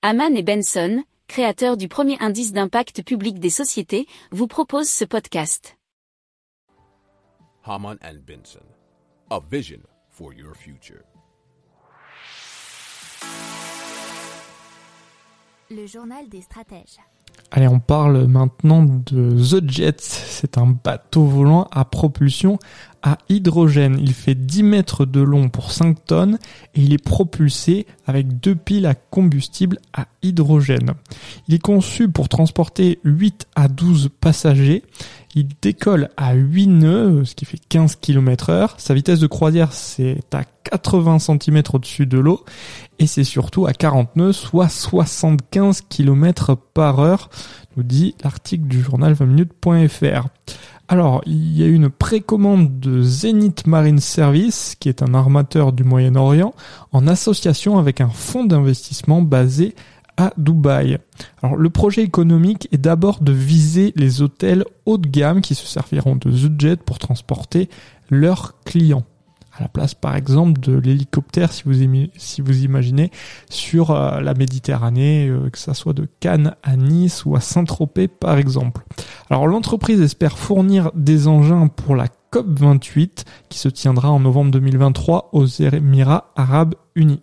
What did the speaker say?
Haman et Benson, créateurs du premier indice d'impact public des sociétés, vous proposent ce podcast. Haman and Benson, a vision for your future. Le journal des stratèges. Allez, on parle maintenant de The Jet. C'est un bateau volant à propulsion à hydrogène. Il fait 10 mètres de long pour 5 tonnes et il est propulsé avec deux piles à combustible à hydrogène. Il est conçu pour transporter 8 à 12 passagers. Il décolle à 8 nœuds, ce qui fait 15 km heure. Sa vitesse de croisière, c'est à 80 cm au-dessus de l'eau. Et c'est surtout à 40 nœuds, soit 75 km par heure, nous dit l'article du journal 20minutes.fr. Alors, il y a une précommande de Zenith Marine Service, qui est un armateur du Moyen-Orient, en association avec un fonds d'investissement basé à Dubaï. Alors le projet économique est d'abord de viser les hôtels haut de gamme qui se serviront de ZJet pour transporter leurs clients. À la place par exemple de l'hélicoptère si vous, imaginez sur euh, la Méditerranée, euh, que ça soit de Cannes à Nice ou à Saint-Tropez par exemple. Alors l'entreprise espère fournir des engins pour la COP28 qui se tiendra en novembre 2023 aux Émirats arabes unis.